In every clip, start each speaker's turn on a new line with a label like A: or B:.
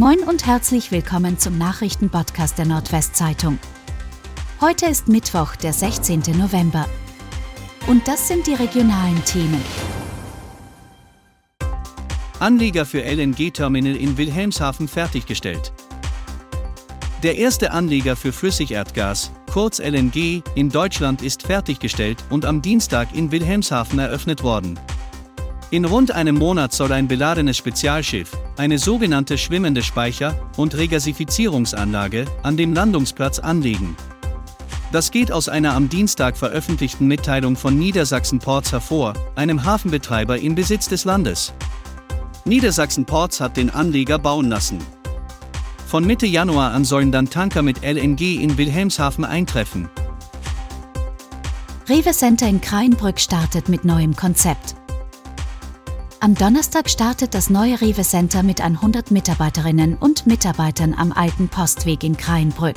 A: Moin und herzlich willkommen zum Nachrichtenpodcast der Nordwestzeitung. Heute ist Mittwoch, der 16. November. Und das sind die regionalen Themen.
B: Anleger für LNG-Terminal in Wilhelmshaven fertiggestellt. Der erste Anleger für Flüssigerdgas, kurz LNG, in Deutschland ist fertiggestellt und am Dienstag in Wilhelmshaven eröffnet worden. In rund einem Monat soll ein beladenes Spezialschiff, eine sogenannte schwimmende Speicher- und Regasifizierungsanlage, an dem Landungsplatz anlegen. Das geht aus einer am Dienstag veröffentlichten Mitteilung von Niedersachsen Ports hervor, einem Hafenbetreiber im Besitz des Landes. Niedersachsen Ports hat den Anleger bauen lassen. Von Mitte Januar an sollen dann Tanker mit LNG in Wilhelmshaven eintreffen.
A: Rewe Center in Kreinbrück startet mit neuem Konzept. Am Donnerstag startet das neue Rewe Center mit 100 Mitarbeiterinnen und Mitarbeitern am alten Postweg in Kreinbrück.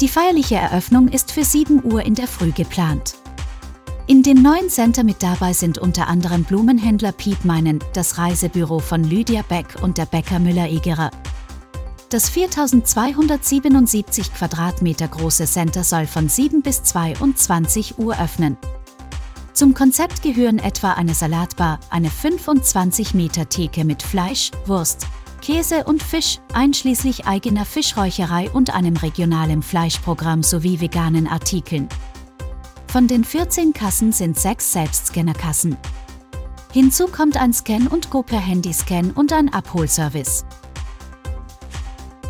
A: Die feierliche Eröffnung ist für 7 Uhr in der Früh geplant. In dem neuen Center mit dabei sind unter anderem Blumenhändler Piet Meinen, das Reisebüro von Lydia Beck und der Bäcker Müller-Egerer. Das 4277 Quadratmeter große Center soll von 7 bis 22 Uhr öffnen. Zum Konzept gehören etwa eine Salatbar, eine 25 Meter Theke mit Fleisch, Wurst, Käse und Fisch, einschließlich eigener Fischräucherei und einem regionalen Fleischprogramm sowie veganen Artikeln. Von den 14 Kassen sind sechs Selbstscannerkassen. Hinzu kommt ein Scan und Go per Handyscan und ein Abholservice.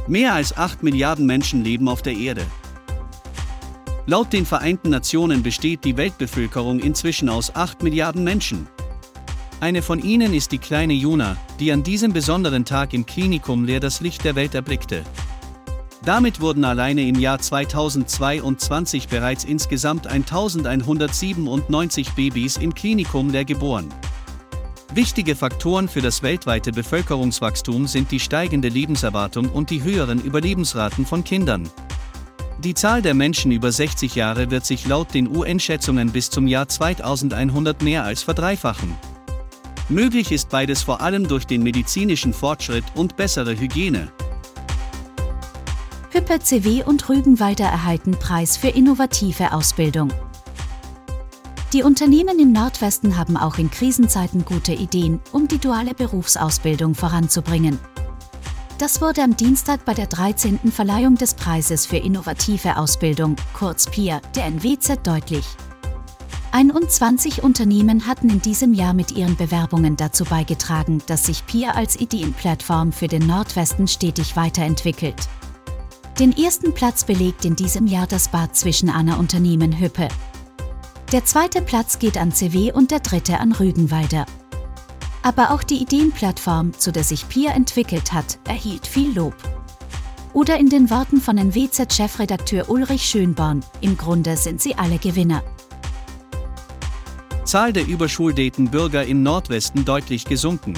B: Mehr als 8 Milliarden Menschen leben auf der Erde. Laut den Vereinten Nationen besteht die Weltbevölkerung inzwischen aus 8 Milliarden Menschen. Eine von ihnen ist die kleine Juna, die an diesem besonderen Tag im Klinikum leer das Licht der Welt erblickte. Damit wurden alleine im Jahr 2022 bereits insgesamt 1197 Babys im Klinikum leer geboren. Wichtige Faktoren für das weltweite Bevölkerungswachstum sind die steigende Lebenserwartung und die höheren Überlebensraten von Kindern. Die Zahl der Menschen über 60 Jahre wird sich laut den UN-Schätzungen bis zum Jahr 2100 mehr als verdreifachen. Möglich ist beides vor allem durch den medizinischen Fortschritt und bessere Hygiene.
A: Hüppe CW und Rügenwalder erhalten Preis für innovative Ausbildung. Die Unternehmen im Nordwesten haben auch in Krisenzeiten gute Ideen, um die duale Berufsausbildung voranzubringen. Das wurde am Dienstag bei der 13. Verleihung des Preises für innovative Ausbildung, kurz PIA, der NWZ deutlich. 21 Unternehmen hatten in diesem Jahr mit ihren Bewerbungen dazu beigetragen, dass sich PIA als Ideenplattform für den Nordwesten stetig weiterentwickelt. Den ersten Platz belegt in diesem Jahr das Bad zwischen Anna Unternehmen Hüppe. Der zweite Platz geht an CW und der dritte an Rügenwalder. Aber auch die Ideenplattform, zu der sich PIA entwickelt hat, erhielt viel Lob. Oder in den Worten von NWZ-Chefredakteur Ulrich Schönborn, im Grunde sind sie alle Gewinner.
B: Zahl der überschuldeten Bürger im Nordwesten deutlich gesunken.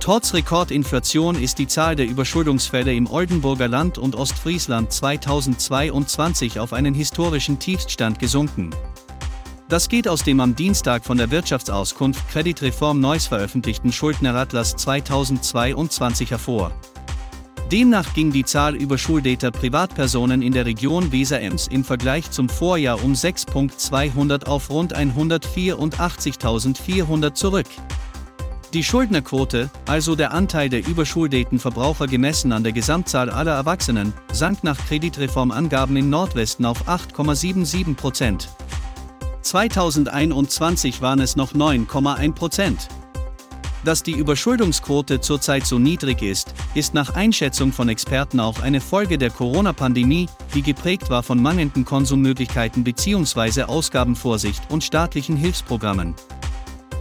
B: Trotz Rekordinflation ist die Zahl der Überschuldungsfälle im Oldenburger Land und Ostfriesland 2022 auf einen historischen Tiefstand gesunken. Das geht aus dem am Dienstag von der Wirtschaftsauskunft Kreditreform Neuss veröffentlichten Schuldneratlas 2022 hervor. Demnach ging die Zahl überschuldeter Privatpersonen in der Region Weser-Ems im Vergleich zum Vorjahr um 6.200 auf rund 184.400 zurück. Die Schuldnerquote, also der Anteil der überschuldeten Verbraucher gemessen an der Gesamtzahl aller Erwachsenen, sank nach Kreditreformangaben im Nordwesten auf 8,77 Prozent. 2021 waren es noch 9,1 Prozent. Dass die Überschuldungsquote zurzeit so niedrig ist, ist nach Einschätzung von Experten auch eine Folge der Corona-Pandemie, die geprägt war von mangelnden Konsummöglichkeiten bzw. Ausgabenvorsicht und staatlichen Hilfsprogrammen.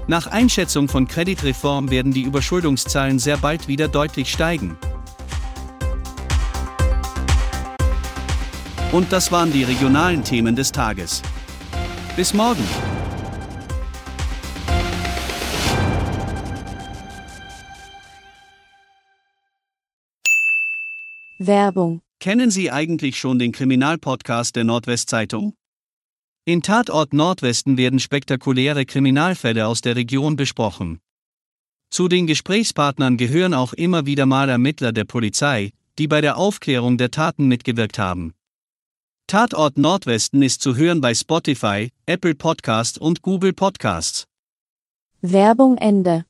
B: Nach Einschätzung von Kreditreform werden die Überschuldungszahlen sehr bald wieder deutlich steigen. Und das waren die regionalen Themen des Tages. Bis morgen!
A: Werbung.
B: Kennen Sie eigentlich schon den Kriminalpodcast der Nordwestzeitung? In Tatort Nordwesten werden spektakuläre Kriminalfälle aus der Region besprochen. Zu den Gesprächspartnern gehören auch immer wieder mal Ermittler der Polizei, die bei der Aufklärung der Taten mitgewirkt haben. Tatort Nordwesten ist zu hören bei Spotify, Apple Podcast und Google Podcasts.
C: Werbung Ende